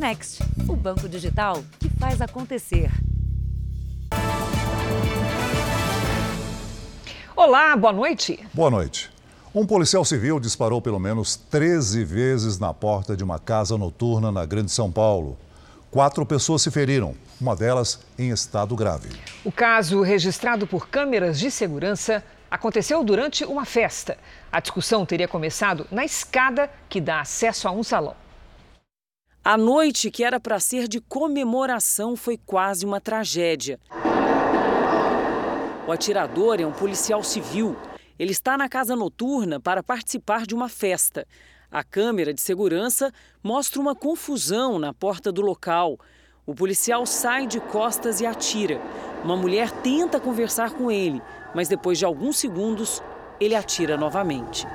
Next, o banco digital que faz acontecer. Olá, boa noite. Boa noite. Um policial civil disparou pelo menos 13 vezes na porta de uma casa noturna na Grande São Paulo. Quatro pessoas se feriram, uma delas em estado grave. O caso, registrado por câmeras de segurança, aconteceu durante uma festa. A discussão teria começado na escada que dá acesso a um salão. A noite, que era para ser de comemoração, foi quase uma tragédia. O atirador é um policial civil. Ele está na casa noturna para participar de uma festa. A câmera de segurança mostra uma confusão na porta do local. O policial sai de costas e atira. Uma mulher tenta conversar com ele, mas depois de alguns segundos, ele atira novamente.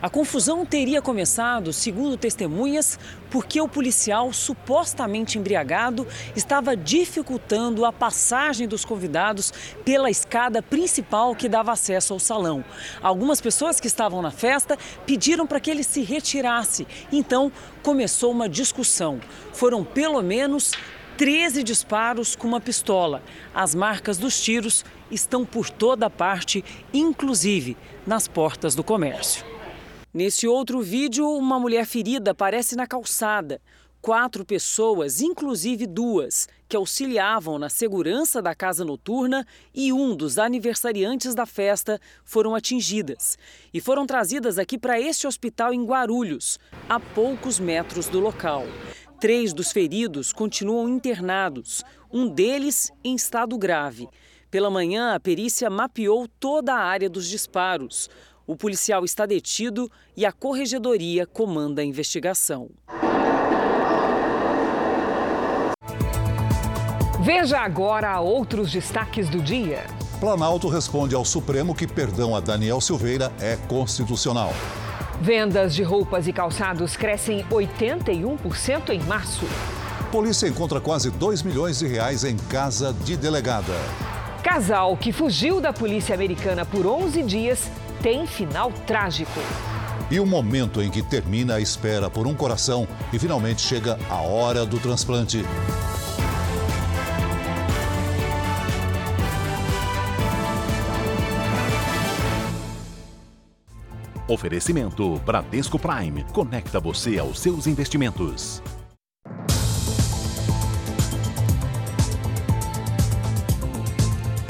A confusão teria começado, segundo testemunhas, porque o policial, supostamente embriagado, estava dificultando a passagem dos convidados pela escada principal que dava acesso ao salão. Algumas pessoas que estavam na festa pediram para que ele se retirasse. Então começou uma discussão. Foram pelo menos 13 disparos com uma pistola. As marcas dos tiros estão por toda parte, inclusive nas portas do comércio. Nesse outro vídeo, uma mulher ferida aparece na calçada. Quatro pessoas, inclusive duas, que auxiliavam na segurança da casa noturna e um dos aniversariantes da festa foram atingidas e foram trazidas aqui para este hospital em Guarulhos, a poucos metros do local. Três dos feridos continuam internados, um deles em estado grave. Pela manhã, a perícia mapeou toda a área dos disparos. O policial está detido e a corregedoria comanda a investigação. Veja agora outros destaques do dia. Planalto responde ao Supremo que perdão a Daniel Silveira é constitucional. Vendas de roupas e calçados crescem 81% em março. Polícia encontra quase 2 milhões de reais em casa de delegada. Casal que fugiu da polícia americana por 11 dias tem final trágico. E o momento em que termina a espera por um coração e finalmente chega a hora do transplante. Oferecimento Bradesco Prime. Conecta você aos seus investimentos.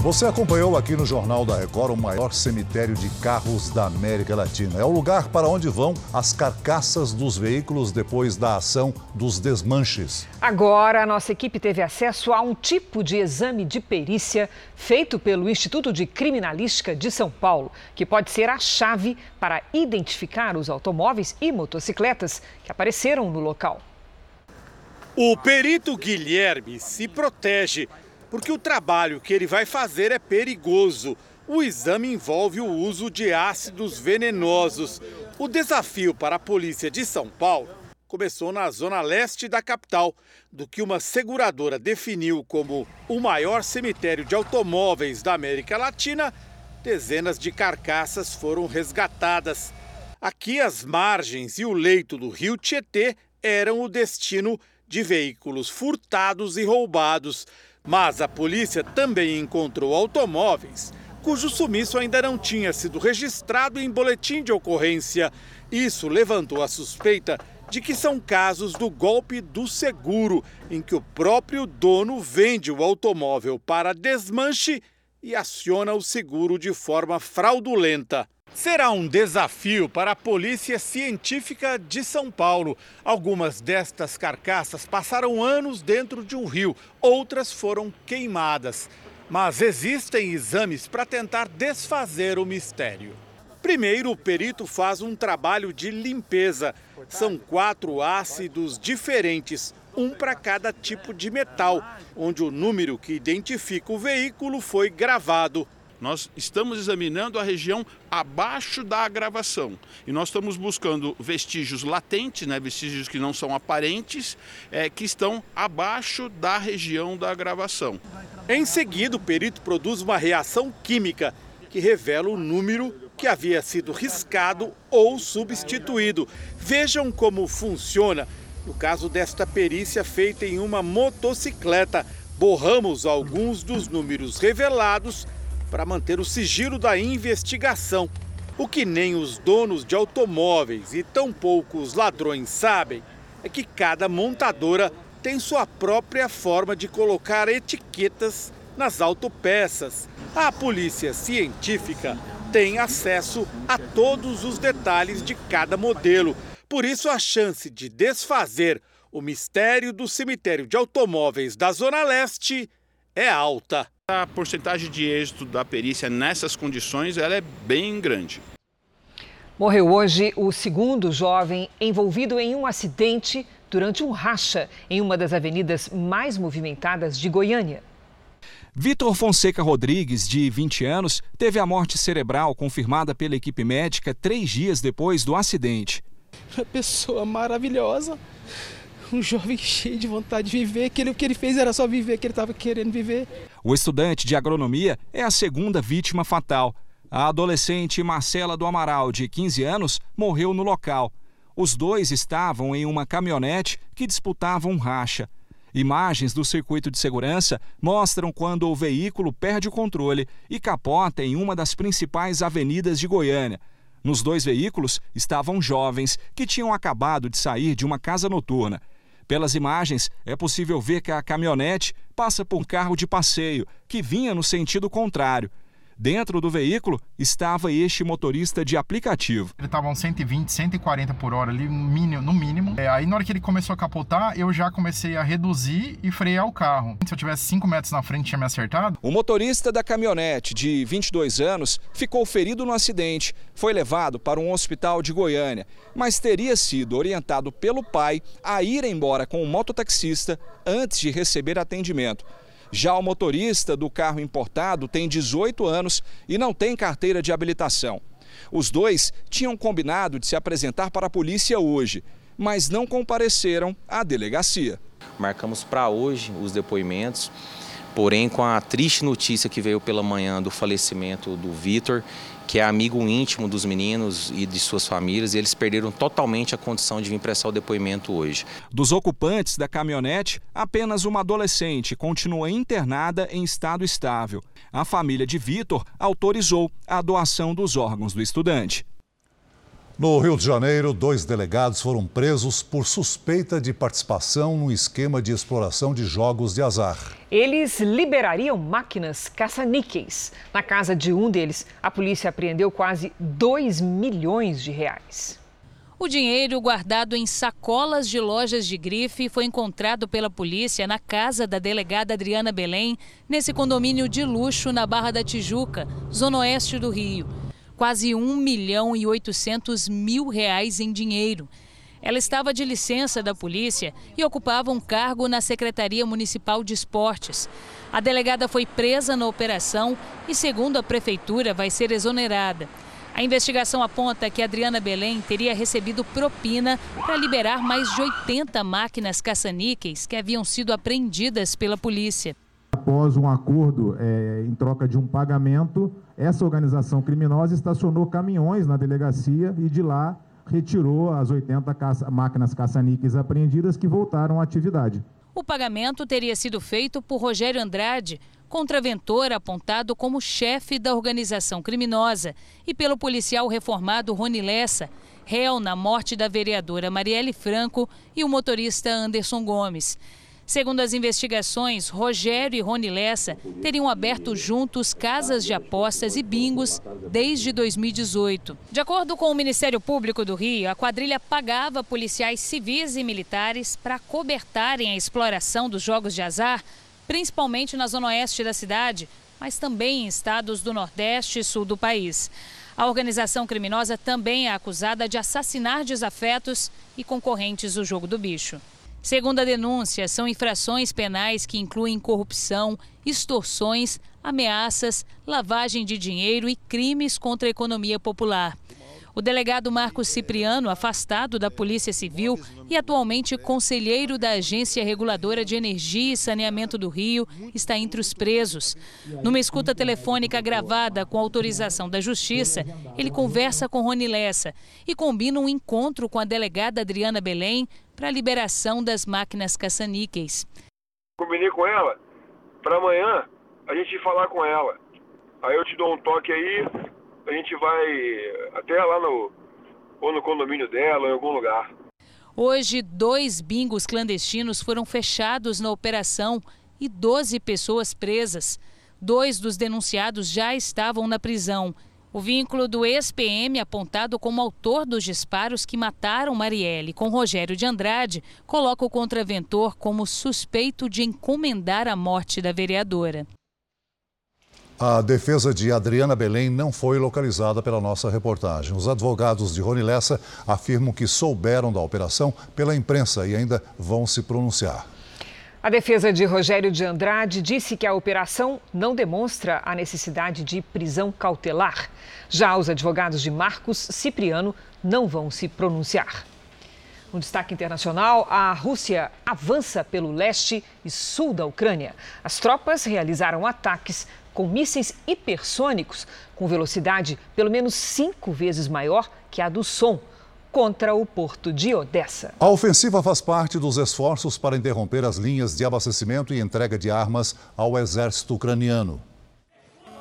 Você acompanhou aqui no Jornal da Record o maior cemitério de carros da América Latina. É o lugar para onde vão as carcaças dos veículos depois da ação dos desmanches. Agora, a nossa equipe teve acesso a um tipo de exame de perícia feito pelo Instituto de Criminalística de São Paulo, que pode ser a chave para identificar os automóveis e motocicletas que apareceram no local. O perito Guilherme se protege porque o trabalho que ele vai fazer é perigoso. O exame envolve o uso de ácidos venenosos. O desafio para a polícia de São Paulo começou na zona leste da capital, do que uma seguradora definiu como o maior cemitério de automóveis da América Latina. Dezenas de carcaças foram resgatadas. Aqui, as margens e o leito do rio Tietê eram o destino de veículos furtados e roubados. Mas a polícia também encontrou automóveis cujo sumiço ainda não tinha sido registrado em boletim de ocorrência. Isso levantou a suspeita de que são casos do golpe do seguro, em que o próprio dono vende o automóvel para desmanche e aciona o seguro de forma fraudulenta. Será um desafio para a Polícia Científica de São Paulo. Algumas destas carcaças passaram anos dentro de um rio, outras foram queimadas. Mas existem exames para tentar desfazer o mistério. Primeiro, o perito faz um trabalho de limpeza. São quatro ácidos diferentes, um para cada tipo de metal, onde o número que identifica o veículo foi gravado. Nós estamos examinando a região abaixo da gravação e nós estamos buscando vestígios latentes, né, vestígios que não são aparentes, é, que estão abaixo da região da gravação. Em seguida, o perito produz uma reação química que revela o número que havia sido riscado ou substituído. Vejam como funciona. No caso desta perícia feita em uma motocicleta, borramos alguns dos números revelados para manter o sigilo da investigação. O que nem os donos de automóveis e tampouco os ladrões sabem é que cada montadora tem sua própria forma de colocar etiquetas nas autopeças. A polícia científica tem acesso a todos os detalhes de cada modelo. Por isso, a chance de desfazer o mistério do cemitério de automóveis da Zona Leste é alta. A porcentagem de êxito da perícia nessas condições ela é bem grande. Morreu hoje o segundo jovem envolvido em um acidente durante um racha em uma das avenidas mais movimentadas de Goiânia. Vitor Fonseca Rodrigues, de 20 anos, teve a morte cerebral confirmada pela equipe médica três dias depois do acidente. Uma pessoa maravilhosa, um jovem cheio de vontade de viver, que ele, o que ele fez era só viver, que ele estava querendo viver. O estudante de agronomia é a segunda vítima fatal. A adolescente Marcela do Amaral, de 15 anos, morreu no local. Os dois estavam em uma caminhonete que disputava um racha. Imagens do circuito de segurança mostram quando o veículo perde o controle e capota em uma das principais avenidas de Goiânia. Nos dois veículos estavam jovens que tinham acabado de sair de uma casa noturna. Pelas imagens, é possível ver que a caminhonete passa por um carro de passeio que vinha no sentido contrário. Dentro do veículo estava este motorista de aplicativo. Ele estava uns 120, 140 por hora ali, no mínimo. É, aí na hora que ele começou a capotar, eu já comecei a reduzir e frear o carro. Se eu tivesse 5 metros na frente, tinha me acertado. O motorista da caminhonete, de 22 anos, ficou ferido no acidente. Foi levado para um hospital de Goiânia, mas teria sido orientado pelo pai a ir embora com o mototaxista antes de receber atendimento. Já o motorista do carro importado tem 18 anos e não tem carteira de habilitação. Os dois tinham combinado de se apresentar para a polícia hoje, mas não compareceram à delegacia. Marcamos para hoje os depoimentos, porém, com a triste notícia que veio pela manhã do falecimento do Vitor, que é amigo íntimo dos meninos e de suas famílias, e eles perderam totalmente a condição de vir prestar o depoimento hoje. Dos ocupantes da caminhonete, apenas uma adolescente continua internada em estado estável. A família de Vitor autorizou a doação dos órgãos do estudante. No Rio de Janeiro, dois delegados foram presos por suspeita de participação no esquema de exploração de jogos de azar. Eles liberariam máquinas caça-níqueis. Na casa de um deles, a polícia apreendeu quase 2 milhões de reais. O dinheiro guardado em sacolas de lojas de grife foi encontrado pela polícia na casa da delegada Adriana Belém, nesse condomínio de luxo na Barra da Tijuca, zona oeste do Rio quase 1 milhão e 800 mil reais em dinheiro. Ela estava de licença da polícia e ocupava um cargo na Secretaria Municipal de Esportes. A delegada foi presa na operação e, segundo a prefeitura, vai ser exonerada. A investigação aponta que Adriana Belém teria recebido propina para liberar mais de 80 máquinas caça-níqueis que haviam sido apreendidas pela polícia. Após um acordo é, em troca de um pagamento, essa organização criminosa estacionou caminhões na delegacia e de lá retirou as 80 caça, máquinas caça-níqueis apreendidas que voltaram à atividade. O pagamento teria sido feito por Rogério Andrade, contraventor apontado como chefe da organização criminosa, e pelo policial reformado Rony Lessa, réu na morte da vereadora Marielle Franco e o motorista Anderson Gomes. Segundo as investigações, Rogério e Rony Lessa teriam aberto juntos casas de apostas e bingos desde 2018. De acordo com o Ministério Público do Rio, a quadrilha pagava policiais civis e militares para cobertarem a exploração dos jogos de azar, principalmente na zona oeste da cidade, mas também em estados do Nordeste e Sul do país. A organização criminosa também é acusada de assassinar desafetos e concorrentes do jogo do bicho. Segundo a denúncia, são infrações penais que incluem corrupção, extorsões, ameaças, lavagem de dinheiro e crimes contra a economia popular. O delegado Marcos Cipriano, afastado da Polícia Civil e atualmente conselheiro da Agência Reguladora de Energia e Saneamento do Rio, está entre os presos. Numa escuta telefônica gravada com autorização da Justiça, ele conversa com Rony Lessa e combina um encontro com a delegada Adriana Belém para a liberação das máquinas caça-níqueis. Combinei com ela para amanhã a gente falar com ela. Aí eu te dou um toque aí, a gente vai até lá no ou no condomínio dela, ou em algum lugar. Hoje, dois bingos clandestinos foram fechados na operação e 12 pessoas presas. Dois dos denunciados já estavam na prisão. O vínculo do ex-PM, apontado como autor dos disparos que mataram Marielle com Rogério de Andrade, coloca o contraventor como suspeito de encomendar a morte da vereadora. A defesa de Adriana Belém não foi localizada pela nossa reportagem. Os advogados de Rony Lessa afirmam que souberam da operação pela imprensa e ainda vão se pronunciar. A defesa de Rogério de Andrade disse que a operação não demonstra a necessidade de prisão cautelar. Já os advogados de Marcos Cipriano não vão se pronunciar. No destaque internacional, a Rússia avança pelo leste e sul da Ucrânia. As tropas realizaram ataques com mísseis hipersônicos com velocidade pelo menos cinco vezes maior que a do som contra o porto de Odessa. A ofensiva faz parte dos esforços para interromper as linhas de abastecimento e entrega de armas ao exército ucraniano.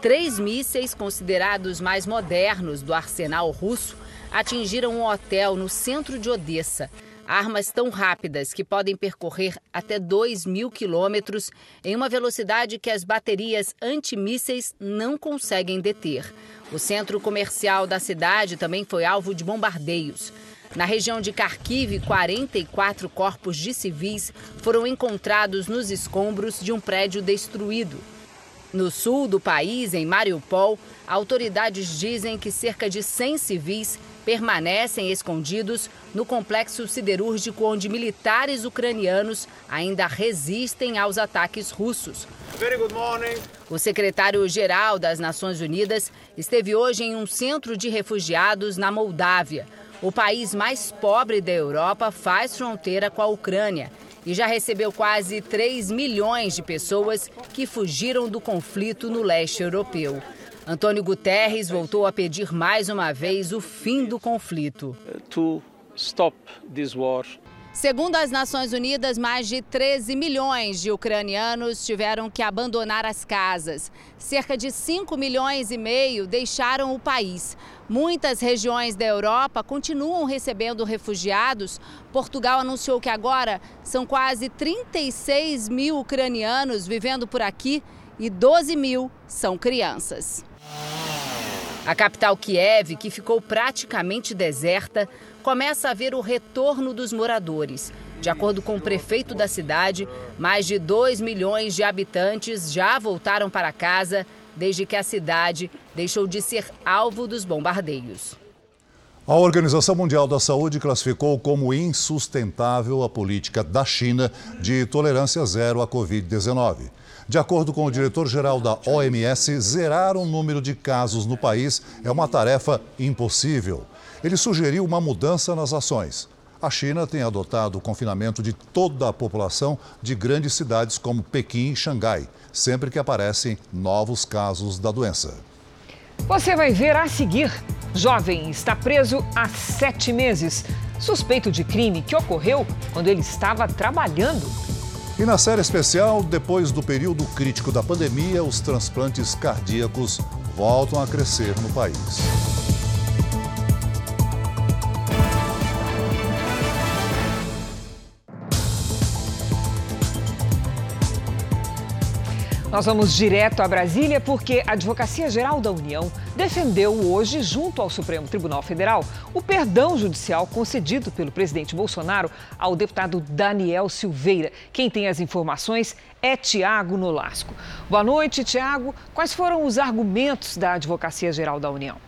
Três mísseis considerados mais modernos do arsenal russo atingiram um hotel no centro de Odessa Armas tão rápidas que podem percorrer até 2 mil quilômetros em uma velocidade que as baterias antimísseis não conseguem deter. O centro comercial da cidade também foi alvo de bombardeios. Na região de Kharkiv, 44 corpos de civis foram encontrados nos escombros de um prédio destruído. No sul do país, em Mariupol, autoridades dizem que cerca de 100 civis permanecem escondidos no complexo siderúrgico onde militares ucranianos ainda resistem aos ataques russos. O secretário-geral das Nações Unidas esteve hoje em um centro de refugiados na Moldávia. O país mais pobre da Europa faz fronteira com a Ucrânia e já recebeu quase 3 milhões de pessoas que fugiram do conflito no leste europeu. Antônio Guterres voltou a pedir mais uma vez o fim do conflito. To stop this war. Segundo as Nações Unidas, mais de 13 milhões de ucranianos tiveram que abandonar as casas. Cerca de 5 milhões e meio deixaram o país. Muitas regiões da Europa continuam recebendo refugiados. Portugal anunciou que agora são quase 36 mil ucranianos vivendo por aqui e 12 mil são crianças. A capital Kiev, que ficou praticamente deserta, começa a ver o retorno dos moradores. De acordo com o prefeito da cidade, mais de 2 milhões de habitantes já voltaram para casa desde que a cidade deixou de ser alvo dos bombardeios. A Organização Mundial da Saúde classificou como insustentável a política da China de tolerância zero à Covid-19. De acordo com o diretor-geral da OMS, zerar o número de casos no país é uma tarefa impossível. Ele sugeriu uma mudança nas ações. A China tem adotado o confinamento de toda a população de grandes cidades como Pequim e Xangai, sempre que aparecem novos casos da doença. Você vai ver a seguir. Jovem está preso há sete meses, suspeito de crime que ocorreu quando ele estava trabalhando e na série especial, depois do período crítico da pandemia, os transplantes cardíacos voltam a crescer no país. Nós vamos direto a Brasília porque a Advocacia Geral da União defendeu hoje, junto ao Supremo Tribunal Federal, o perdão judicial concedido pelo presidente Bolsonaro ao deputado Daniel Silveira. Quem tem as informações é Tiago Nolasco. Boa noite, Tiago. Quais foram os argumentos da Advocacia Geral da União?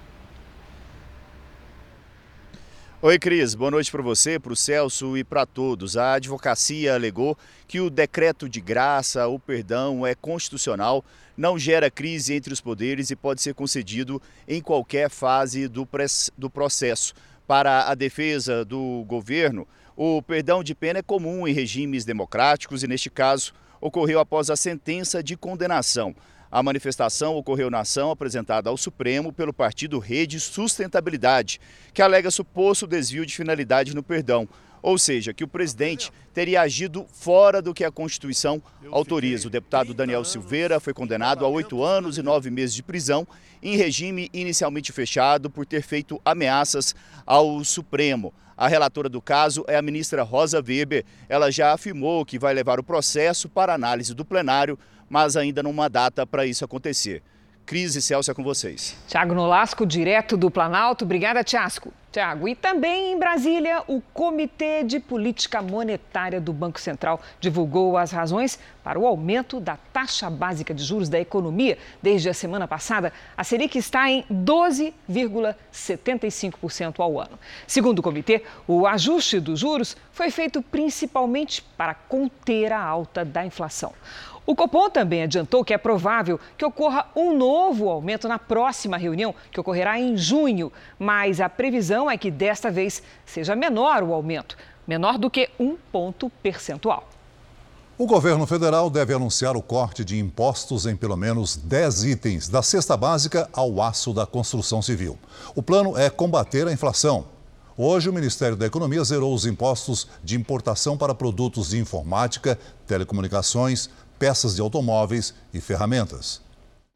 Oi, Cris. Boa noite para você, para o Celso e para todos. A advocacia alegou que o decreto de graça, o perdão, é constitucional, não gera crise entre os poderes e pode ser concedido em qualquer fase do, do processo. Para a defesa do governo, o perdão de pena é comum em regimes democráticos e, neste caso, ocorreu após a sentença de condenação. A manifestação ocorreu na ação apresentada ao Supremo pelo partido Rede Sustentabilidade, que alega suposto desvio de finalidade no perdão. ou seja, que o presidente teria agido fora do que a Constituição autoriza. O deputado Daniel Silveira foi condenado a oito anos e nove meses de prisão em regime inicialmente fechado por ter feito ameaças ao Supremo. A relatora do caso é a ministra Rosa Weber. Ela já afirmou que vai levar o processo para análise do plenário, mas ainda não uma data para isso acontecer. Cris e Celso é com vocês. Tiago Nolasco, direto do Planalto. Obrigada, Tiasco. Tiago, e também em Brasília, o Comitê de Política Monetária do Banco Central divulgou as razões para o aumento da taxa básica de juros da economia. Desde a semana passada, a Selic está em 12,75% ao ano. Segundo o comitê, o ajuste dos juros foi feito principalmente para conter a alta da inflação. O Copom também adiantou que é provável que ocorra um novo aumento na próxima reunião, que ocorrerá em junho, mas a previsão é que desta vez seja menor o aumento, menor do que um ponto percentual. O governo federal deve anunciar o corte de impostos em pelo menos 10 itens, da cesta básica ao aço da construção civil. O plano é combater a inflação. Hoje, o Ministério da Economia zerou os impostos de importação para produtos de informática, telecomunicações, peças de automóveis e ferramentas.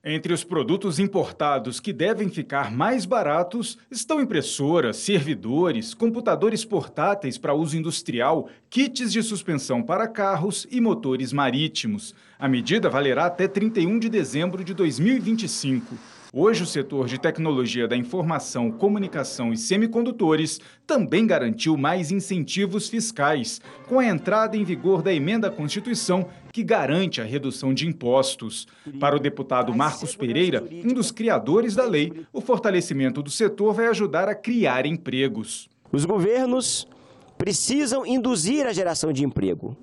Entre os produtos importados que devem ficar mais baratos estão impressoras, servidores, computadores portáteis para uso industrial, kits de suspensão para carros e motores marítimos. A medida valerá até 31 de dezembro de 2025. Hoje, o setor de tecnologia da informação, comunicação e semicondutores também garantiu mais incentivos fiscais, com a entrada em vigor da emenda à Constituição que garante a redução de impostos. Para o deputado Marcos Pereira, um dos criadores da lei, o fortalecimento do setor vai ajudar a criar empregos. Os governos precisam induzir a geração de emprego.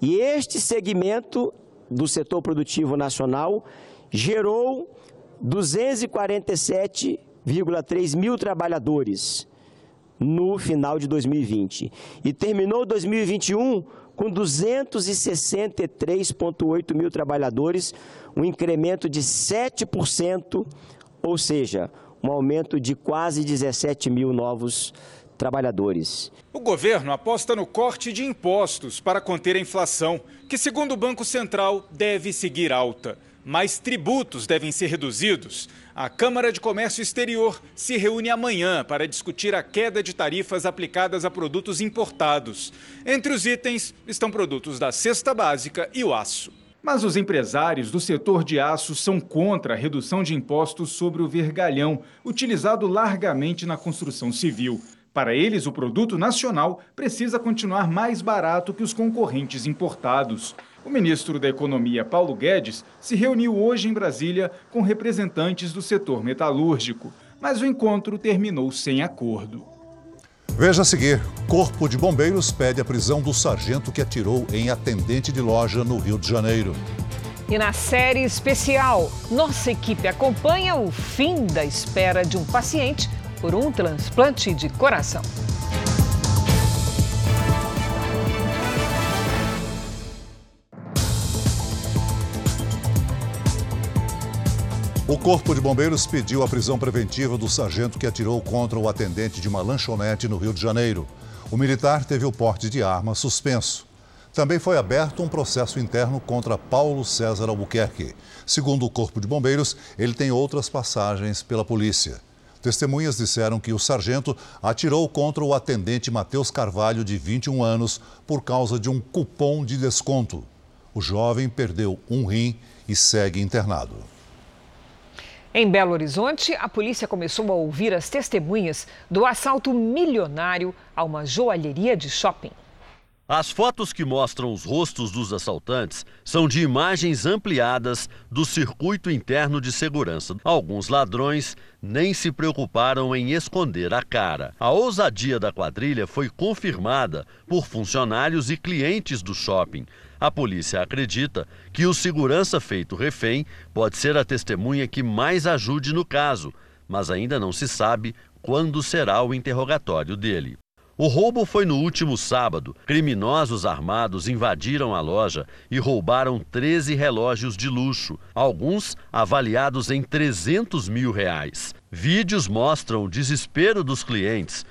E este segmento do setor produtivo nacional gerou 247,3 mil trabalhadores no final de 2020 e terminou 2021 com 263,8 mil trabalhadores, um incremento de 7%, ou seja, um aumento de quase 17 mil novos trabalhadores. O governo aposta no corte de impostos para conter a inflação, que, segundo o Banco Central, deve seguir alta mais tributos devem ser reduzidos. A Câmara de Comércio Exterior se reúne amanhã para discutir a queda de tarifas aplicadas a produtos importados. Entre os itens estão produtos da cesta básica e o aço. Mas os empresários do setor de aço são contra a redução de impostos sobre o vergalhão, utilizado largamente na construção civil. Para eles, o produto nacional precisa continuar mais barato que os concorrentes importados. O ministro da Economia, Paulo Guedes, se reuniu hoje em Brasília com representantes do setor metalúrgico, mas o encontro terminou sem acordo. Veja a seguir: Corpo de Bombeiros pede a prisão do sargento que atirou em atendente de loja no Rio de Janeiro. E na série especial, nossa equipe acompanha o fim da espera de um paciente por um transplante de coração. O Corpo de Bombeiros pediu a prisão preventiva do sargento que atirou contra o atendente de uma lanchonete no Rio de Janeiro. O militar teve o porte de arma suspenso. Também foi aberto um processo interno contra Paulo César Albuquerque. Segundo o Corpo de Bombeiros, ele tem outras passagens pela polícia. Testemunhas disseram que o sargento atirou contra o atendente Matheus Carvalho, de 21 anos, por causa de um cupom de desconto. O jovem perdeu um rim e segue internado. Em Belo Horizonte, a polícia começou a ouvir as testemunhas do assalto milionário a uma joalheria de shopping. As fotos que mostram os rostos dos assaltantes são de imagens ampliadas do circuito interno de segurança. Alguns ladrões nem se preocuparam em esconder a cara. A ousadia da quadrilha foi confirmada por funcionários e clientes do shopping. A polícia acredita que o segurança feito refém pode ser a testemunha que mais ajude no caso, mas ainda não se sabe quando será o interrogatório dele. O roubo foi no último sábado. Criminosos armados invadiram a loja e roubaram 13 relógios de luxo, alguns avaliados em 300 mil reais. Vídeos mostram o desespero dos clientes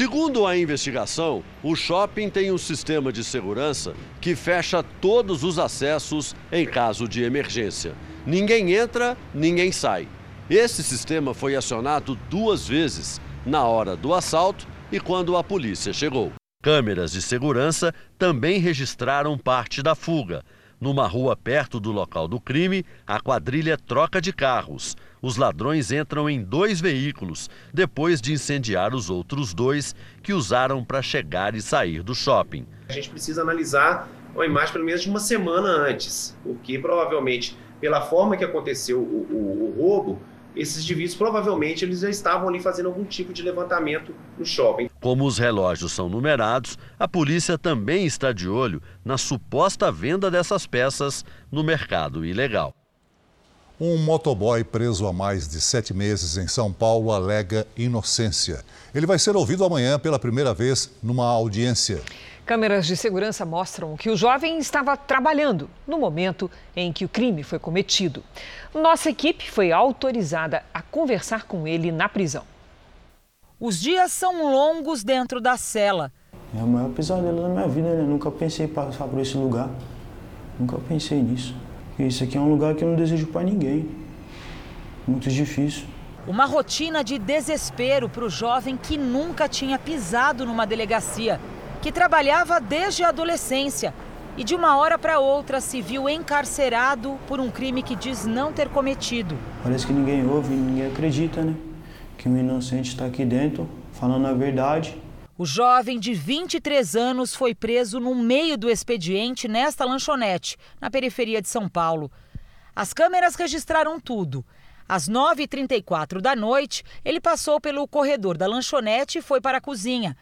Segundo a investigação, o shopping tem um sistema de segurança que fecha todos os acessos em caso de emergência. Ninguém entra, ninguém sai. Esse sistema foi acionado duas vezes, na hora do assalto e quando a polícia chegou. Câmeras de segurança também registraram parte da fuga. Numa rua perto do local do crime, a quadrilha troca de carros. Os ladrões entram em dois veículos, depois de incendiar os outros dois que usaram para chegar e sair do shopping. A gente precisa analisar uma imagem pelo menos de uma semana antes, porque provavelmente, pela forma que aconteceu o, o, o roubo, esses indivíduos provavelmente eles já estavam ali fazendo algum tipo de levantamento no shopping. Como os relógios são numerados, a polícia também está de olho na suposta venda dessas peças no mercado ilegal. Um motoboy preso há mais de sete meses em São Paulo alega inocência. Ele vai ser ouvido amanhã pela primeira vez numa audiência. Câmeras de segurança mostram que o jovem estava trabalhando no momento em que o crime foi cometido. Nossa equipe foi autorizada a conversar com ele na prisão. Os dias são longos dentro da cela. É o maior pesadelo da minha vida, né? Nunca pensei em passar por esse lugar. Nunca pensei nisso. Isso aqui é um lugar que eu não desejo para ninguém. Muito difícil. Uma rotina de desespero para o jovem que nunca tinha pisado numa delegacia que trabalhava desde a adolescência e de uma hora para outra se viu encarcerado por um crime que diz não ter cometido. Parece que ninguém ouve, ninguém acredita, né? Que um inocente está aqui dentro falando a verdade. O jovem de 23 anos foi preso no meio do expediente nesta lanchonete, na periferia de São Paulo. As câmeras registraram tudo. Às 9h34 da noite, ele passou pelo corredor da lanchonete e foi para a cozinha.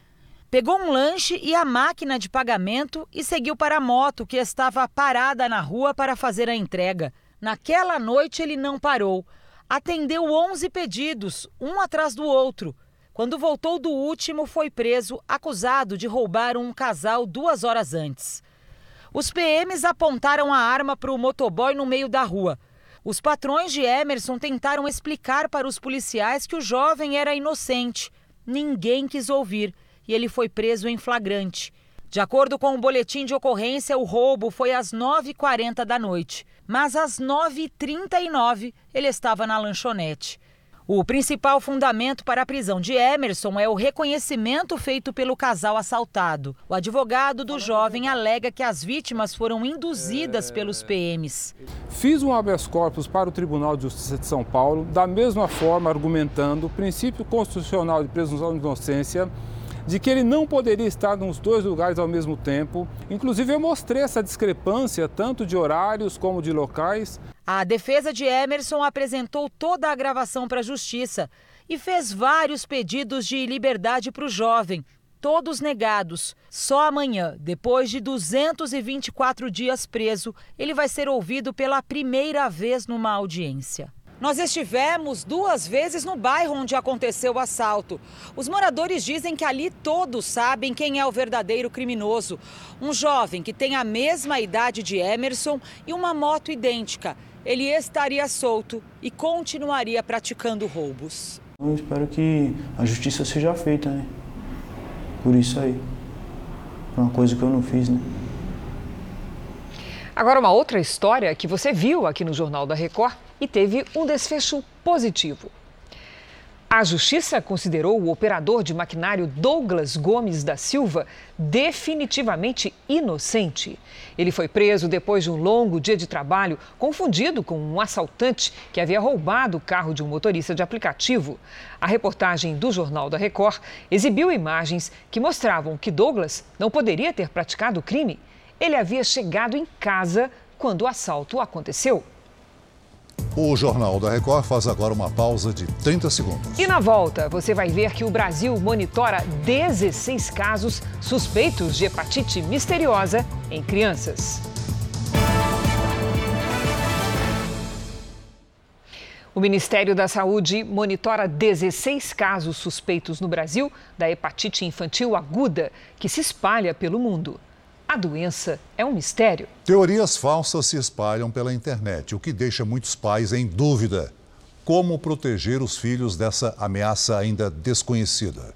Pegou um lanche e a máquina de pagamento e seguiu para a moto que estava parada na rua para fazer a entrega. Naquela noite ele não parou. Atendeu 11 pedidos, um atrás do outro. Quando voltou do último, foi preso, acusado de roubar um casal duas horas antes. Os PMs apontaram a arma para o motoboy no meio da rua. Os patrões de Emerson tentaram explicar para os policiais que o jovem era inocente. Ninguém quis ouvir e ele foi preso em flagrante. De acordo com o boletim de ocorrência, o roubo foi às 9h40 da noite, mas às 9h39 ele estava na lanchonete. O principal fundamento para a prisão de Emerson é o reconhecimento feito pelo casal assaltado. O advogado do jovem alega que as vítimas foram induzidas pelos PMs. Fiz um habeas corpus para o Tribunal de Justiça de São Paulo, da mesma forma argumentando o princípio constitucional de presunção de inocência de que ele não poderia estar nos dois lugares ao mesmo tempo. Inclusive, eu mostrei essa discrepância tanto de horários como de locais. A defesa de Emerson apresentou toda a gravação para a justiça e fez vários pedidos de liberdade para o jovem, todos negados. Só amanhã, depois de 224 dias preso, ele vai ser ouvido pela primeira vez numa audiência. Nós estivemos duas vezes no bairro onde aconteceu o assalto. Os moradores dizem que ali todos sabem quem é o verdadeiro criminoso. Um jovem que tem a mesma idade de Emerson e uma moto idêntica. Ele estaria solto e continuaria praticando roubos. Eu espero que a justiça seja feita, né? Por isso aí. Uma coisa que eu não fiz, né? Agora, uma outra história que você viu aqui no Jornal da Record e teve um desfecho positivo. A Justiça considerou o operador de maquinário Douglas Gomes da Silva definitivamente inocente. Ele foi preso depois de um longo dia de trabalho, confundido com um assaltante que havia roubado o carro de um motorista de aplicativo. A reportagem do Jornal da Record exibiu imagens que mostravam que Douglas não poderia ter praticado o crime. Ele havia chegado em casa quando o assalto aconteceu. O Jornal da Record faz agora uma pausa de 30 segundos. E na volta, você vai ver que o Brasil monitora 16 casos suspeitos de hepatite misteriosa em crianças. O Ministério da Saúde monitora 16 casos suspeitos no Brasil da hepatite infantil aguda, que se espalha pelo mundo. A doença é um mistério. Teorias falsas se espalham pela internet, o que deixa muitos pais em dúvida. Como proteger os filhos dessa ameaça ainda desconhecida?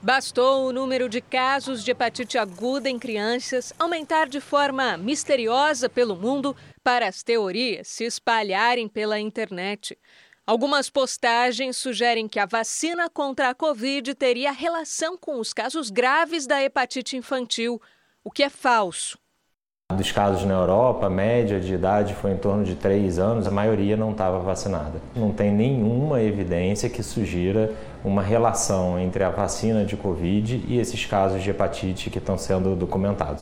Bastou o número de casos de hepatite aguda em crianças aumentar de forma misteriosa pelo mundo para as teorias se espalharem pela internet. Algumas postagens sugerem que a vacina contra a Covid teria relação com os casos graves da hepatite infantil, o que é falso. Dos casos na Europa, a média de idade foi em torno de 3 anos, a maioria não estava vacinada. Não tem nenhuma evidência que sugira uma relação entre a vacina de Covid e esses casos de hepatite que estão sendo documentados.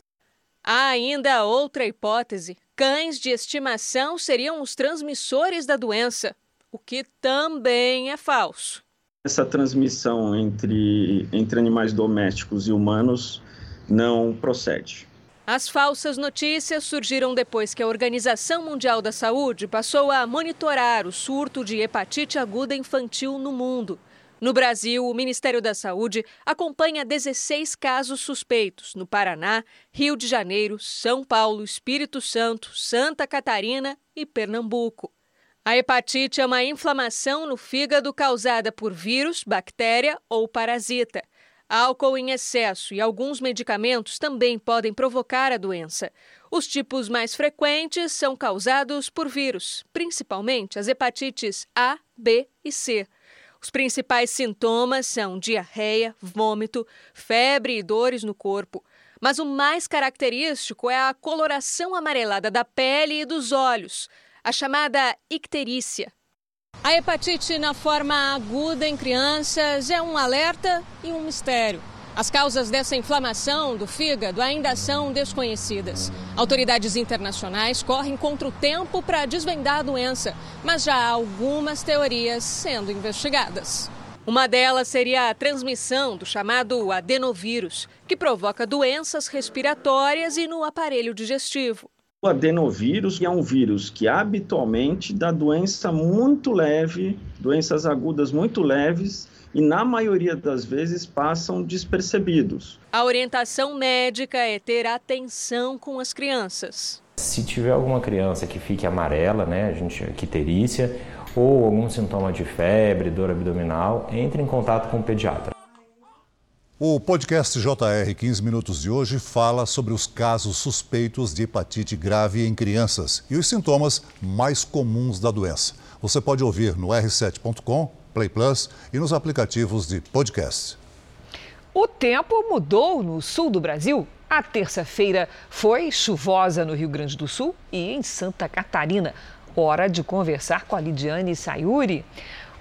Há ainda outra hipótese: cães de estimação seriam os transmissores da doença, o que também é falso. Essa transmissão entre, entre animais domésticos e humanos não procede. As falsas notícias surgiram depois que a Organização Mundial da Saúde passou a monitorar o surto de hepatite aguda infantil no mundo. No Brasil, o Ministério da Saúde acompanha 16 casos suspeitos no Paraná, Rio de Janeiro, São Paulo, Espírito Santo, Santa Catarina e Pernambuco. A hepatite é uma inflamação no fígado causada por vírus, bactéria ou parasita. Álcool em excesso e alguns medicamentos também podem provocar a doença. Os tipos mais frequentes são causados por vírus, principalmente as hepatites A, B e C. Os principais sintomas são diarreia, vômito, febre e dores no corpo. Mas o mais característico é a coloração amarelada da pele e dos olhos, a chamada icterícia. A hepatite na forma aguda em crianças é um alerta e um mistério. As causas dessa inflamação do fígado ainda são desconhecidas. Autoridades internacionais correm contra o tempo para desvendar a doença, mas já há algumas teorias sendo investigadas. Uma delas seria a transmissão do chamado adenovírus, que provoca doenças respiratórias e no aparelho digestivo. O adenovírus é um vírus que habitualmente dá doença muito leve, doenças agudas muito leves e na maioria das vezes passam despercebidos. A orientação médica é ter atenção com as crianças. Se tiver alguma criança que fique amarela, né, a gente quiterícia, ou algum sintoma de febre, dor abdominal, entre em contato com o pediatra. O podcast JR 15 Minutos de hoje fala sobre os casos suspeitos de hepatite grave em crianças e os sintomas mais comuns da doença. Você pode ouvir no r7.com, Play Plus e nos aplicativos de podcast. O tempo mudou no sul do Brasil. A terça-feira foi chuvosa no Rio Grande do Sul e em Santa Catarina. Hora de conversar com a Lidiane Sayuri.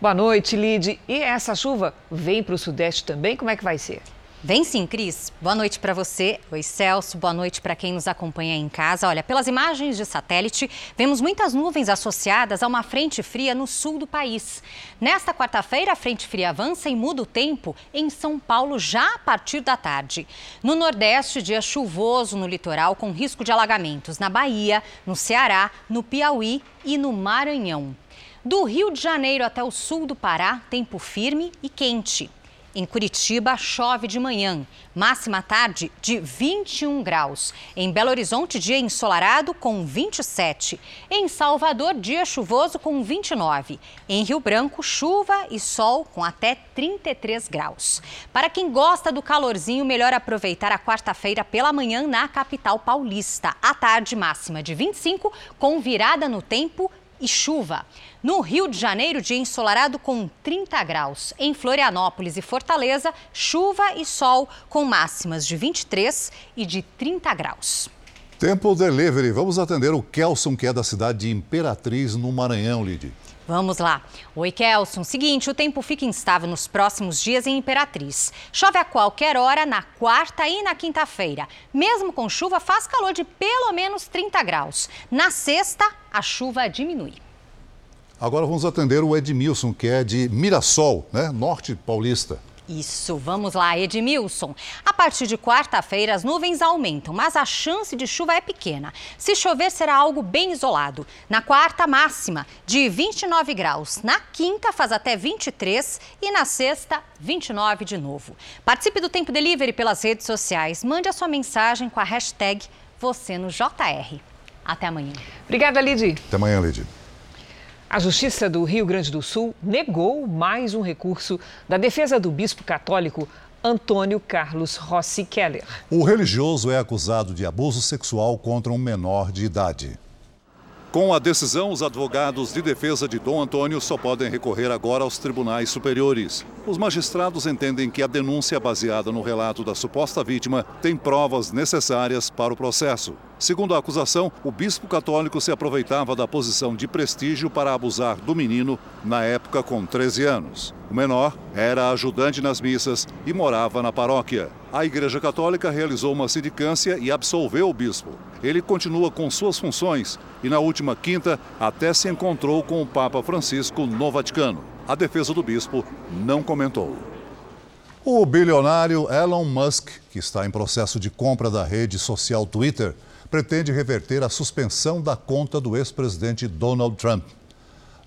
Boa noite, Lid. E essa chuva vem para o Sudeste também? Como é que vai ser? Vem sim, Cris. Boa noite para você. Oi, Celso. Boa noite para quem nos acompanha em casa. Olha, pelas imagens de satélite, vemos muitas nuvens associadas a uma frente fria no sul do país. Nesta quarta-feira, a frente fria avança e muda o tempo em São Paulo já a partir da tarde. No Nordeste, dia chuvoso no litoral, com risco de alagamentos na Bahia, no Ceará, no Piauí e no Maranhão. Do Rio de Janeiro até o sul do Pará, tempo firme e quente. Em Curitiba, chove de manhã, máxima tarde de 21 graus. Em Belo Horizonte, dia ensolarado com 27. Em Salvador, dia chuvoso com 29. Em Rio Branco, chuva e sol com até 33 graus. Para quem gosta do calorzinho, melhor aproveitar a quarta-feira pela manhã na capital paulista. À tarde, máxima de 25, com virada no tempo e chuva. No Rio de Janeiro, dia ensolarado com 30 graus. Em Florianópolis e Fortaleza, chuva e sol com máximas de 23 e de 30 graus. Tempo Delivery. Vamos atender o Kelson, que é da cidade de Imperatriz, no Maranhão, Lid. Vamos lá. Oi, Kelson. Seguinte, o tempo fica instável nos próximos dias em Imperatriz. Chove a qualquer hora na quarta e na quinta-feira. Mesmo com chuva, faz calor de pelo menos 30 graus. Na sexta, a chuva diminui. Agora vamos atender o Edmilson, que é de Mirassol, né? Norte Paulista. Isso, vamos lá, Edmilson. A partir de quarta-feira, as nuvens aumentam, mas a chance de chuva é pequena. Se chover, será algo bem isolado. Na quarta, máxima de 29 graus. Na quinta, faz até 23 e na sexta, 29 de novo. Participe do Tempo Delivery pelas redes sociais. Mande a sua mensagem com a hashtag você no JR. Até amanhã. Obrigada, Lidy. Até amanhã, Lidy. A Justiça do Rio Grande do Sul negou mais um recurso da defesa do bispo católico Antônio Carlos Rossi Keller. O religioso é acusado de abuso sexual contra um menor de idade. Com a decisão, os advogados de defesa de Dom Antônio só podem recorrer agora aos tribunais superiores. Os magistrados entendem que a denúncia baseada no relato da suposta vítima tem provas necessárias para o processo. Segundo a acusação, o bispo católico se aproveitava da posição de prestígio para abusar do menino na época com 13 anos. O menor era ajudante nas missas e morava na paróquia. A Igreja Católica realizou uma sindicância e absolveu o bispo. Ele continua com suas funções e, na última quinta, até se encontrou com o Papa Francisco no Vaticano. A defesa do bispo não comentou. O bilionário Elon Musk, que está em processo de compra da rede social Twitter, pretende reverter a suspensão da conta do ex-presidente Donald Trump.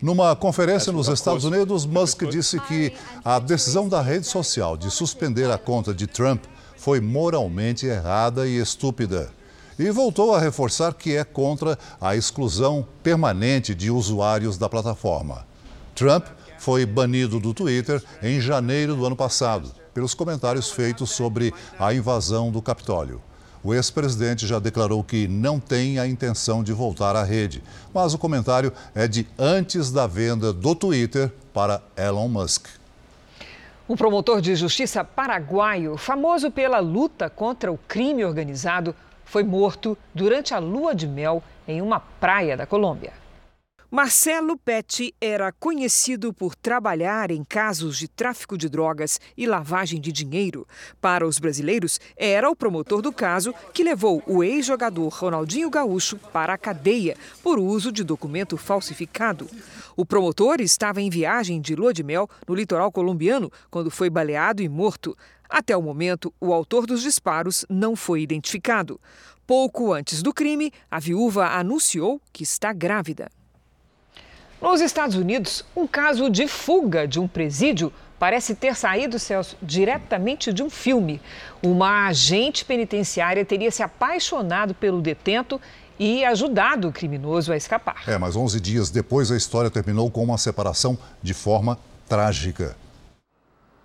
Numa conferência nos Estados Unidos, Musk disse que a decisão da rede social de suspender a conta de Trump foi moralmente errada e estúpida. E voltou a reforçar que é contra a exclusão permanente de usuários da plataforma. Trump foi banido do Twitter em janeiro do ano passado, pelos comentários feitos sobre a invasão do Capitólio. O ex-presidente já declarou que não tem a intenção de voltar à rede, mas o comentário é de antes da venda do Twitter para Elon Musk. Um promotor de justiça paraguaio, famoso pela luta contra o crime organizado, foi morto durante a lua de mel em uma praia da Colômbia. Marcelo Petti era conhecido por trabalhar em casos de tráfico de drogas e lavagem de dinheiro. Para os brasileiros, era o promotor do caso que levou o ex-jogador Ronaldinho Gaúcho para a cadeia por uso de documento falsificado. O promotor estava em viagem de lua de mel no litoral colombiano quando foi baleado e morto. Até o momento, o autor dos disparos não foi identificado. Pouco antes do crime, a viúva anunciou que está grávida. Nos Estados Unidos, um caso de fuga de um presídio parece ter saído, Celso, diretamente de um filme. Uma agente penitenciária teria se apaixonado pelo detento e ajudado o criminoso a escapar. É, mas 11 dias depois a história terminou com uma separação de forma trágica.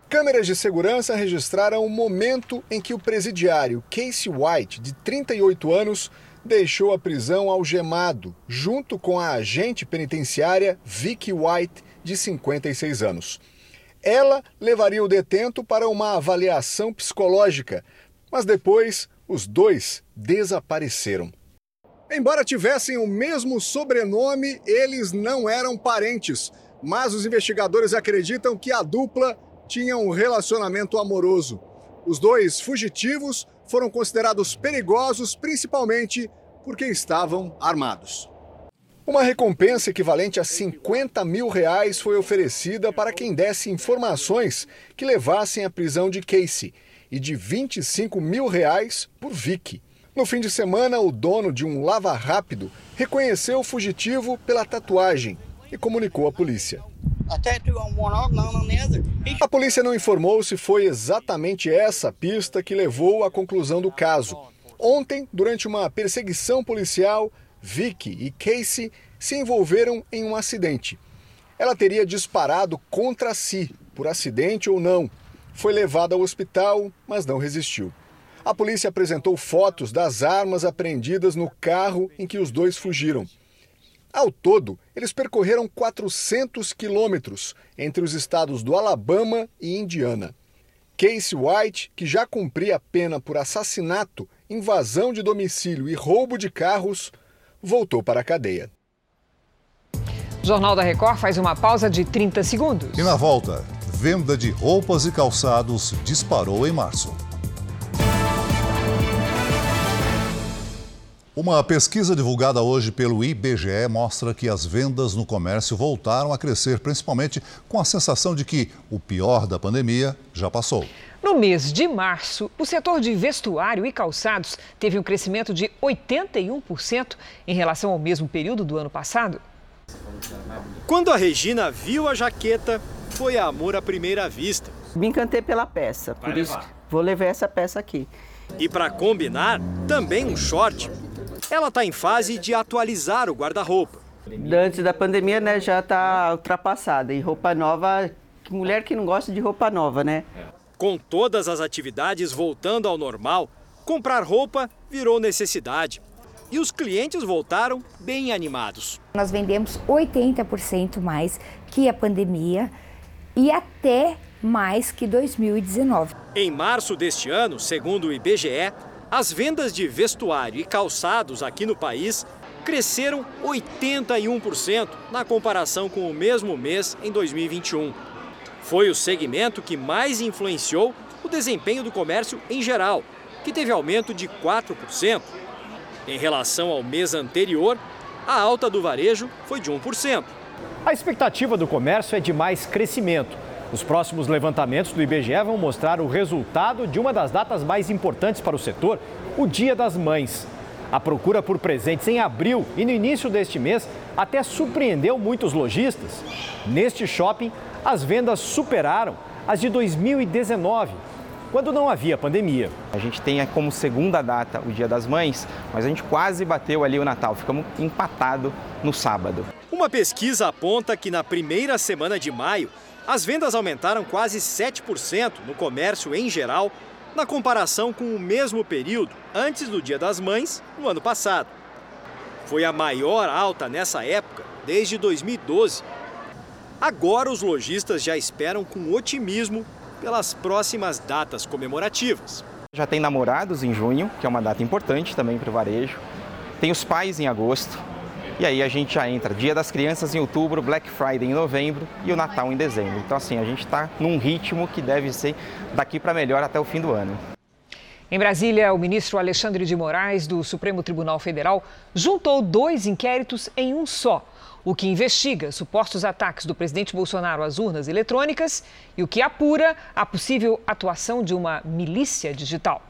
Câmeras de segurança registraram o momento em que o presidiário Casey White, de 38 anos, deixou a prisão algemado, junto com a agente penitenciária Vicky White, de 56 anos. Ela levaria o detento para uma avaliação psicológica, mas depois os dois desapareceram. Embora tivessem o mesmo sobrenome, eles não eram parentes, mas os investigadores acreditam que a dupla tinha um relacionamento amoroso. Os dois fugitivos foram considerados perigosos principalmente porque estavam armados. Uma recompensa equivalente a 50 mil reais foi oferecida para quem desse informações que levassem à prisão de Casey e de 25 mil reais por Vicky. No fim de semana, o dono de um lava rápido reconheceu o fugitivo pela tatuagem e comunicou à polícia. A polícia não informou se foi exatamente essa pista que levou à conclusão do caso. Ontem, durante uma perseguição policial, Vicky e Casey se envolveram em um acidente. Ela teria disparado contra si, por acidente ou não. Foi levada ao hospital, mas não resistiu. A polícia apresentou fotos das armas apreendidas no carro em que os dois fugiram. Ao todo, eles percorreram 400 quilômetros entre os estados do Alabama e Indiana. Casey White, que já cumpria a pena por assassinato, invasão de domicílio e roubo de carros, voltou para a cadeia. O Jornal da Record faz uma pausa de 30 segundos. E na volta, venda de roupas e calçados disparou em março. Uma pesquisa divulgada hoje pelo IBGE mostra que as vendas no comércio voltaram a crescer, principalmente com a sensação de que o pior da pandemia já passou. No mês de março, o setor de vestuário e calçados teve um crescimento de 81% em relação ao mesmo período do ano passado. Quando a Regina viu a jaqueta, foi amor à primeira vista. Me encantei pela peça, por isso vou levar essa peça aqui. E para combinar, também um short. Ela está em fase de atualizar o guarda-roupa. Antes da pandemia, né, já está ultrapassada. E roupa nova, mulher que não gosta de roupa nova, né? Com todas as atividades voltando ao normal, comprar roupa virou necessidade. E os clientes voltaram bem animados. Nós vendemos 80% mais que a pandemia e até mais que 2019. Em março deste ano, segundo o IBGE, as vendas de vestuário e calçados aqui no país cresceram 81% na comparação com o mesmo mês em 2021. Foi o segmento que mais influenciou o desempenho do comércio em geral, que teve aumento de 4%. Em relação ao mês anterior, a alta do varejo foi de 1%. A expectativa do comércio é de mais crescimento. Os próximos levantamentos do IBGE vão mostrar o resultado de uma das datas mais importantes para o setor, o Dia das Mães. A procura por presentes em abril e no início deste mês até surpreendeu muitos lojistas. Neste shopping, as vendas superaram as de 2019, quando não havia pandemia. A gente tem como segunda data o Dia das Mães, mas a gente quase bateu ali o Natal, ficamos empatados no sábado. Uma pesquisa aponta que na primeira semana de maio, as vendas aumentaram quase 7% no comércio em geral na comparação com o mesmo período antes do Dia das Mães, no ano passado. Foi a maior alta nessa época desde 2012. Agora os lojistas já esperam com otimismo pelas próximas datas comemorativas. Já tem namorados em junho, que é uma data importante também para o varejo. Tem os pais em agosto, e aí a gente já entra Dia das Crianças em outubro, Black Friday em novembro e o Natal em dezembro. Então assim, a gente está num ritmo que deve ser daqui para melhor até o fim do ano. Em Brasília, o ministro Alexandre de Moraes, do Supremo Tribunal Federal, juntou dois inquéritos em um só. O que investiga supostos ataques do presidente Bolsonaro às urnas eletrônicas e o que apura a possível atuação de uma milícia digital.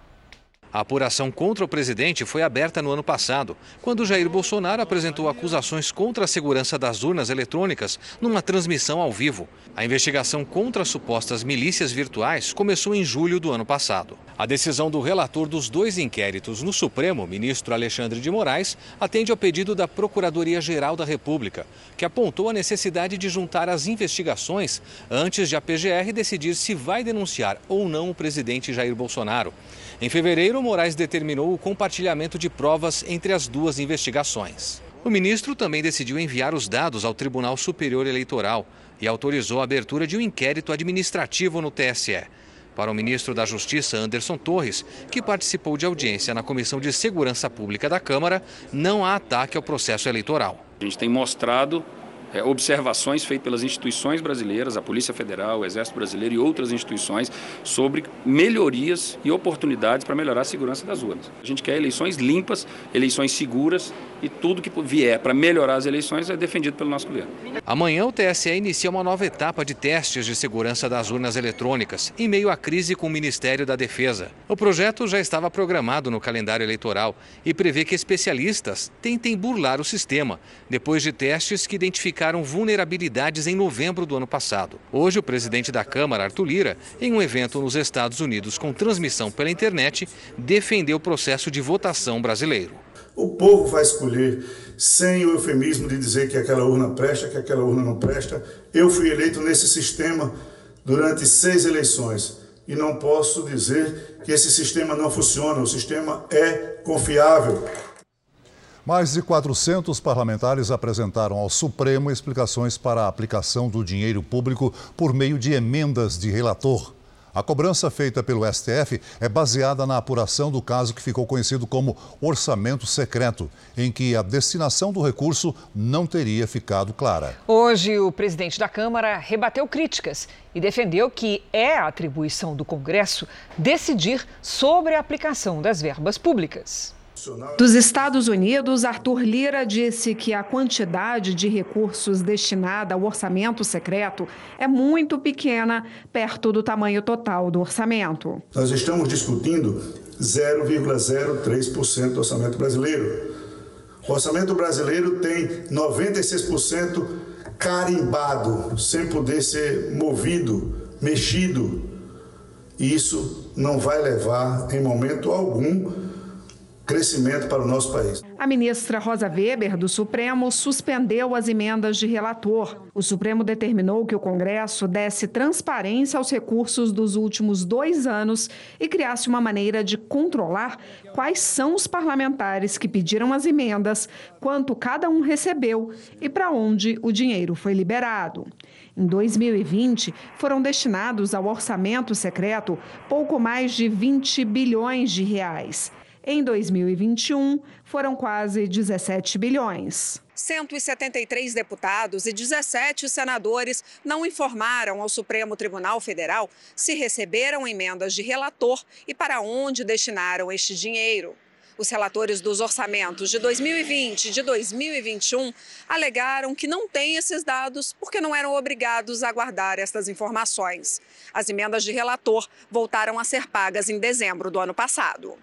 A apuração contra o presidente foi aberta no ano passado, quando Jair Bolsonaro apresentou acusações contra a segurança das urnas eletrônicas numa transmissão ao vivo. A investigação contra as supostas milícias virtuais começou em julho do ano passado. A decisão do relator dos dois inquéritos no Supremo, ministro Alexandre de Moraes, atende ao pedido da Procuradoria-Geral da República, que apontou a necessidade de juntar as investigações antes de a PGR decidir se vai denunciar ou não o presidente Jair Bolsonaro. Em fevereiro, Moraes determinou o compartilhamento de provas entre as duas investigações. O ministro também decidiu enviar os dados ao Tribunal Superior Eleitoral e autorizou a abertura de um inquérito administrativo no TSE. Para o ministro da Justiça, Anderson Torres, que participou de audiência na Comissão de Segurança Pública da Câmara, não há ataque ao processo eleitoral. A gente tem mostrado é, observações feitas pelas instituições brasileiras, a Polícia Federal, o Exército Brasileiro e outras instituições sobre melhorias e oportunidades para melhorar a segurança das urnas. A gente quer eleições limpas, eleições seguras e tudo que vier para melhorar as eleições é defendido pelo nosso governo. Amanhã o TSE inicia uma nova etapa de testes de segurança das urnas eletrônicas, em meio à crise com o Ministério da Defesa. O projeto já estava programado no calendário eleitoral e prevê que especialistas tentem burlar o sistema, depois de testes que identificaram vulnerabilidades em novembro do ano passado. Hoje, o presidente da Câmara, Arthur Lira, em um evento nos Estados Unidos com transmissão pela internet, defendeu o processo de votação brasileiro. O povo vai escolher sem o eufemismo de dizer que aquela urna presta, que aquela urna não presta. Eu fui eleito nesse sistema durante seis eleições e não posso dizer que esse sistema não funciona. O sistema é confiável. Mais de 400 parlamentares apresentaram ao Supremo explicações para a aplicação do dinheiro público por meio de emendas de relator. A cobrança feita pelo STF é baseada na apuração do caso que ficou conhecido como orçamento secreto, em que a destinação do recurso não teria ficado clara. Hoje, o presidente da Câmara rebateu críticas e defendeu que é a atribuição do Congresso decidir sobre a aplicação das verbas públicas. Dos Estados Unidos, Arthur Lira disse que a quantidade de recursos destinada ao orçamento secreto é muito pequena, perto do tamanho total do orçamento. Nós estamos discutindo 0,03% do orçamento brasileiro. O orçamento brasileiro tem 96% carimbado, sem poder ser movido, mexido. Isso não vai levar, em momento algum, crescimento para o nosso país. A ministra Rosa Weber, do Supremo, suspendeu as emendas de relator. O Supremo determinou que o Congresso desse transparência aos recursos dos últimos dois anos e criasse uma maneira de controlar quais são os parlamentares que pediram as emendas, quanto cada um recebeu e para onde o dinheiro foi liberado. Em 2020, foram destinados ao orçamento secreto pouco mais de 20 bilhões de reais. Em 2021, foram quase 17 bilhões. 173 deputados e 17 senadores não informaram ao Supremo Tribunal Federal se receberam emendas de relator e para onde destinaram este dinheiro. Os relatores dos orçamentos de 2020 e de 2021 alegaram que não têm esses dados porque não eram obrigados a guardar estas informações. As emendas de relator voltaram a ser pagas em dezembro do ano passado.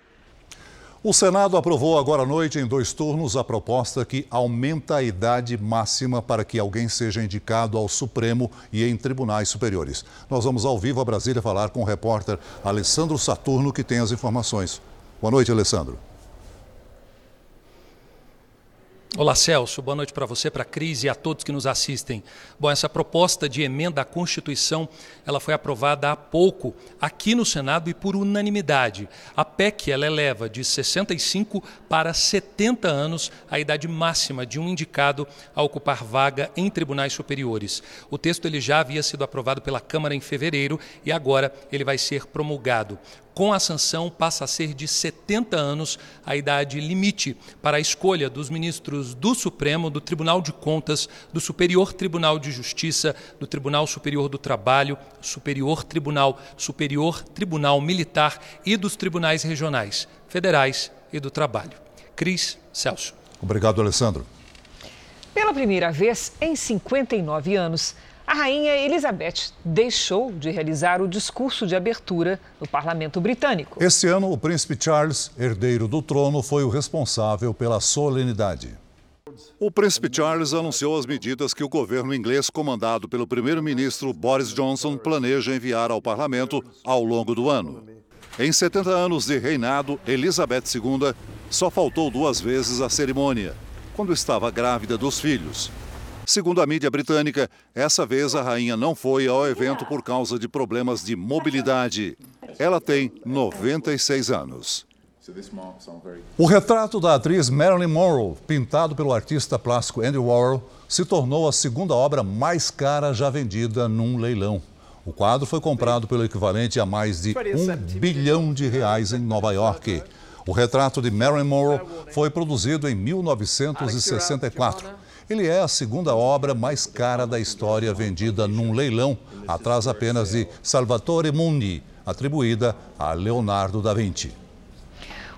O Senado aprovou agora à noite, em dois turnos, a proposta que aumenta a idade máxima para que alguém seja indicado ao Supremo e em tribunais superiores. Nós vamos ao vivo a Brasília falar com o repórter Alessandro Saturno, que tem as informações. Boa noite, Alessandro. Olá, Celso. Boa noite para você, para a Cris e a todos que nos assistem. Bom, essa proposta de emenda à Constituição, ela foi aprovada há pouco aqui no Senado e por unanimidade. A PEC, ela eleva de 65 para 70 anos a idade máxima de um indicado a ocupar vaga em tribunais superiores. O texto ele já havia sido aprovado pela Câmara em fevereiro e agora ele vai ser promulgado. Com a sanção, passa a ser de 70 anos a idade limite para a escolha dos ministros do Supremo, do Tribunal de Contas, do Superior Tribunal de Justiça, do Tribunal Superior do Trabalho, Superior Tribunal, Superior Tribunal Militar e dos tribunais regionais, federais e do trabalho. Cris Celso. Obrigado, Alessandro. Pela primeira vez em 59 anos, a rainha Elizabeth deixou de realizar o discurso de abertura no parlamento britânico. Este ano, o príncipe Charles, herdeiro do trono, foi o responsável pela solenidade. O príncipe Charles anunciou as medidas que o governo inglês, comandado pelo primeiro-ministro Boris Johnson, planeja enviar ao parlamento ao longo do ano. Em 70 anos de reinado, Elizabeth II só faltou duas vezes à cerimônia, quando estava grávida dos filhos. Segundo a mídia britânica, essa vez a rainha não foi ao evento por causa de problemas de mobilidade. Ela tem 96 anos. O retrato da atriz Marilyn Monroe, pintado pelo artista plástico Andy Warhol, se tornou a segunda obra mais cara já vendida num leilão. O quadro foi comprado pelo equivalente a mais de um bilhão de reais em Nova York. O retrato de Marilyn Monroe foi produzido em 1964 ele é a segunda obra mais cara da história vendida num leilão, atrás apenas de Salvatore Mundi, atribuída a Leonardo da Vinci.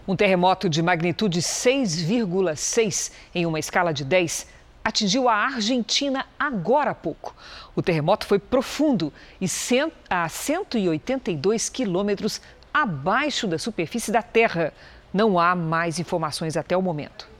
Um terremoto de magnitude 6,6 em uma escala de 10 atingiu a Argentina agora há pouco. O terremoto foi profundo e a 182 quilômetros abaixo da superfície da Terra. Não há mais informações até o momento.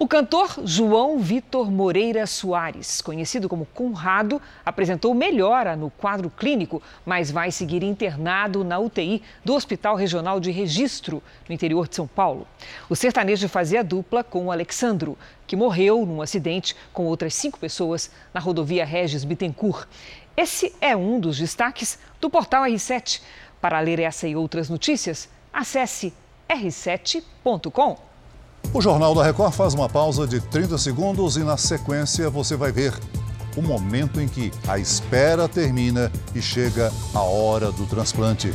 O cantor João Vitor Moreira Soares, conhecido como Conrado, apresentou melhora no quadro clínico, mas vai seguir internado na UTI do Hospital Regional de Registro, no interior de São Paulo. O sertanejo fazia dupla com o Alexandro, que morreu num acidente com outras cinco pessoas na rodovia Regis Bittencourt. Esse é um dos destaques do portal R7. Para ler essa e outras notícias, acesse r7.com. O Jornal da Record faz uma pausa de 30 segundos e, na sequência, você vai ver o momento em que a espera termina e chega a hora do transplante.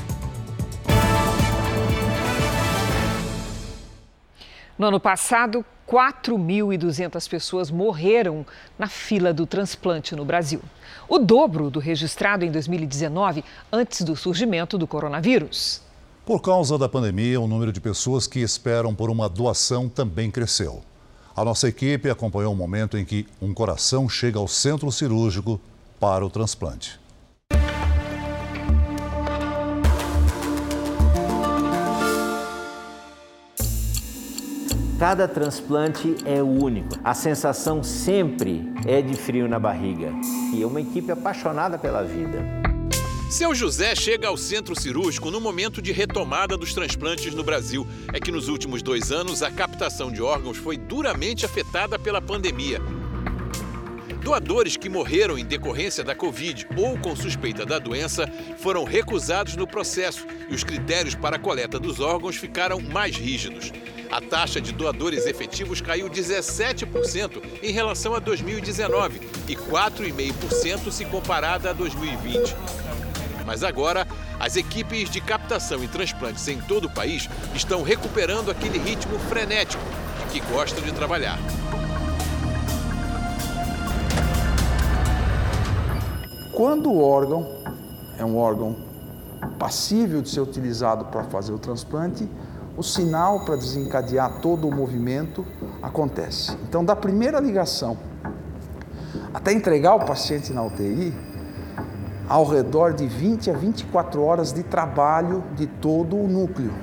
No ano passado, 4.200 pessoas morreram na fila do transplante no Brasil. O dobro do registrado em 2019, antes do surgimento do coronavírus. Por causa da pandemia, o número de pessoas que esperam por uma doação também cresceu. A nossa equipe acompanhou o momento em que um coração chega ao centro cirúrgico para o transplante. Cada transplante é único. A sensação sempre é de frio na barriga. E é uma equipe apaixonada pela vida. Seu José chega ao centro cirúrgico no momento de retomada dos transplantes no Brasil. É que nos últimos dois anos a captação de órgãos foi duramente afetada pela pandemia. Doadores que morreram em decorrência da Covid ou com suspeita da doença foram recusados no processo e os critérios para a coleta dos órgãos ficaram mais rígidos. A taxa de doadores efetivos caiu 17% em relação a 2019 e 4,5% se comparada a 2020. Mas agora, as equipes de captação e transplantes em todo o país estão recuperando aquele ritmo frenético que gostam de trabalhar. Quando o órgão é um órgão passível de ser utilizado para fazer o transplante, o sinal para desencadear todo o movimento acontece. Então, da primeira ligação até entregar o paciente na UTI, ao redor de 20 a 24 horas de trabalho de todo o núcleo.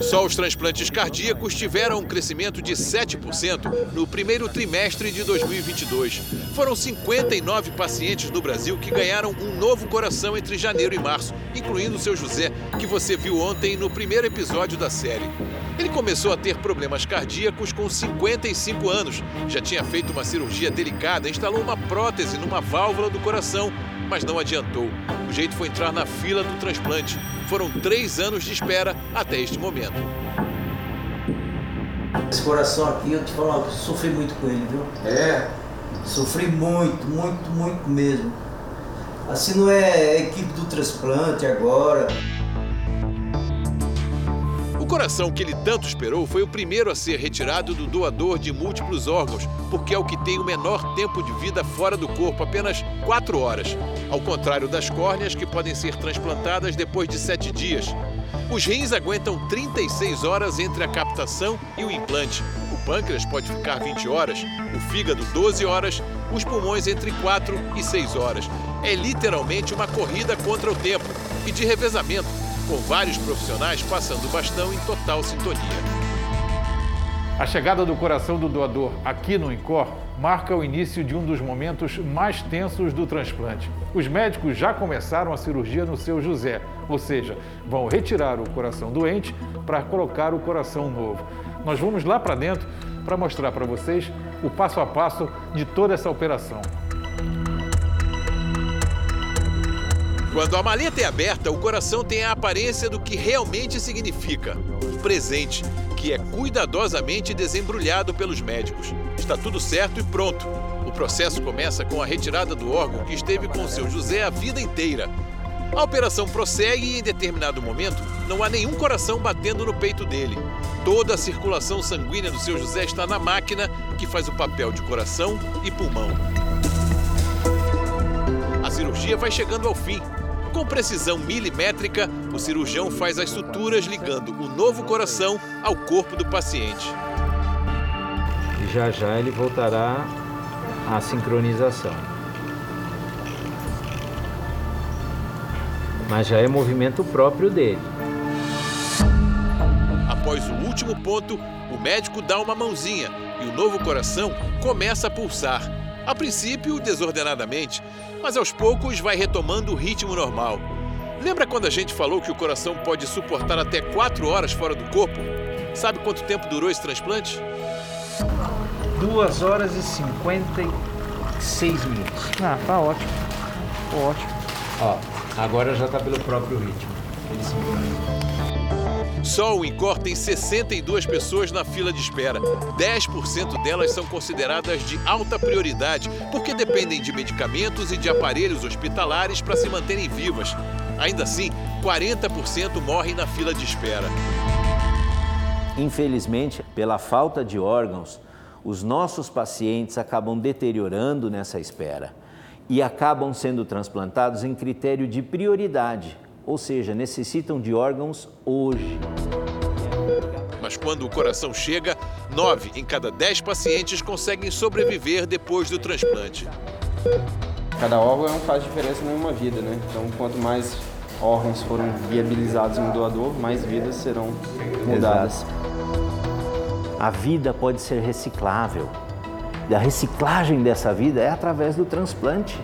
Só os transplantes cardíacos tiveram um crescimento de 7% no primeiro trimestre de 2022. Foram 59 pacientes no Brasil que ganharam um novo coração entre janeiro e março, incluindo o seu José, que você viu ontem no primeiro episódio da série. Ele começou a ter problemas cardíacos com 55 anos. Já tinha feito uma cirurgia delicada, instalou uma prótese numa válvula do coração, mas não adiantou. O jeito foi entrar na fila do transplante. Foram três anos de espera até este momento. Esse coração aqui, eu te falo, eu sofri muito com ele, viu? É? Sofri muito, muito, muito mesmo. Assim não é a equipe do transplante agora. Coração que ele tanto esperou foi o primeiro a ser retirado do doador de múltiplos órgãos, porque é o que tem o menor tempo de vida fora do corpo, apenas 4 horas. Ao contrário das córneas, que podem ser transplantadas depois de 7 dias. Os rins aguentam 36 horas entre a captação e o implante. O pâncreas pode ficar 20 horas, o fígado 12 horas, os pulmões entre 4 e 6 horas. É literalmente uma corrida contra o tempo e de revezamento, com vários profissionais passando o bastão em total sintonia. A chegada do coração do doador aqui no INCOR marca o início de um dos momentos mais tensos do transplante. Os médicos já começaram a cirurgia no seu José, ou seja, vão retirar o coração doente para colocar o coração novo. Nós vamos lá para dentro para mostrar para vocês o passo a passo de toda essa operação. Quando a maleta é aberta, o coração tem a aparência do que realmente significa um presente, que é cuidadosamente desembrulhado pelos médicos. Está tudo certo e pronto. O processo começa com a retirada do órgão que esteve com o seu José a vida inteira. A operação prossegue e, em determinado momento, não há nenhum coração batendo no peito dele. Toda a circulação sanguínea do seu José está na máquina, que faz o papel de coração e pulmão. A cirurgia vai chegando ao fim. Com precisão milimétrica, o cirurgião faz as suturas ligando o novo coração ao corpo do paciente. E já já ele voltará à sincronização. Mas já é movimento próprio dele. Após o último ponto, o médico dá uma mãozinha e o novo coração começa a pulsar. A princípio, desordenadamente, mas aos poucos vai retomando o ritmo normal. Lembra quando a gente falou que o coração pode suportar até 4 horas fora do corpo? Sabe quanto tempo durou esse transplante? 2 horas e 56 minutos. Ah, tá ótimo. Ótimo. Ó, agora já tá pelo próprio ritmo. Só o INCOR tem 62 pessoas na fila de espera. 10% delas são consideradas de alta prioridade, porque dependem de medicamentos e de aparelhos hospitalares para se manterem vivas. Ainda assim, 40% morrem na fila de espera. Infelizmente, pela falta de órgãos, os nossos pacientes acabam deteriorando nessa espera e acabam sendo transplantados em critério de prioridade, ou seja, necessitam de órgãos hoje. Mas quando o coração chega, 9 em cada 10 pacientes conseguem sobreviver depois do transplante. Cada órgão não faz diferença nenhuma vida, né? Então, quanto mais órgãos foram viabilizados em um doador, mais vidas serão mudadas. Exato. A vida pode ser reciclável. E a reciclagem dessa vida é através do transplante.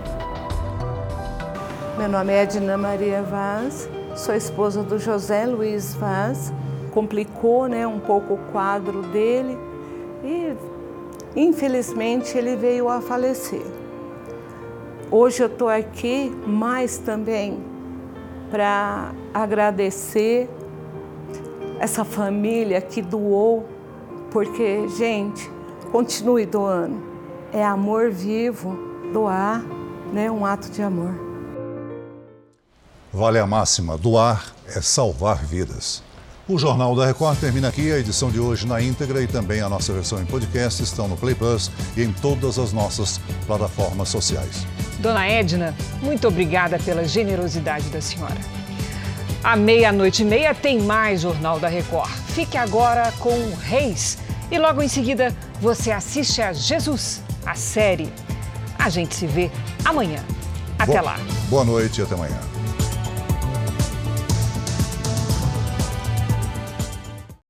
Meu nome é Edna Maria Vaz, sou esposa do José Luiz Vaz. Complicou né, um pouco o quadro dele e, infelizmente, ele veio a falecer. Hoje eu estou aqui mais também para agradecer essa família que doou, porque, gente, continue doando. É amor vivo, doar, né, um ato de amor. Vale a máxima: doar é salvar vidas. O Jornal da Record termina aqui. A edição de hoje na íntegra e também a nossa versão em podcast estão no Play Plus e em todas as nossas plataformas sociais. Dona Edna, muito obrigada pela generosidade da senhora. À meia-noite e meia tem mais Jornal da Record. Fique agora com Reis e logo em seguida você assiste a Jesus, a série. A gente se vê amanhã. Até Boa, lá. Boa noite e até amanhã.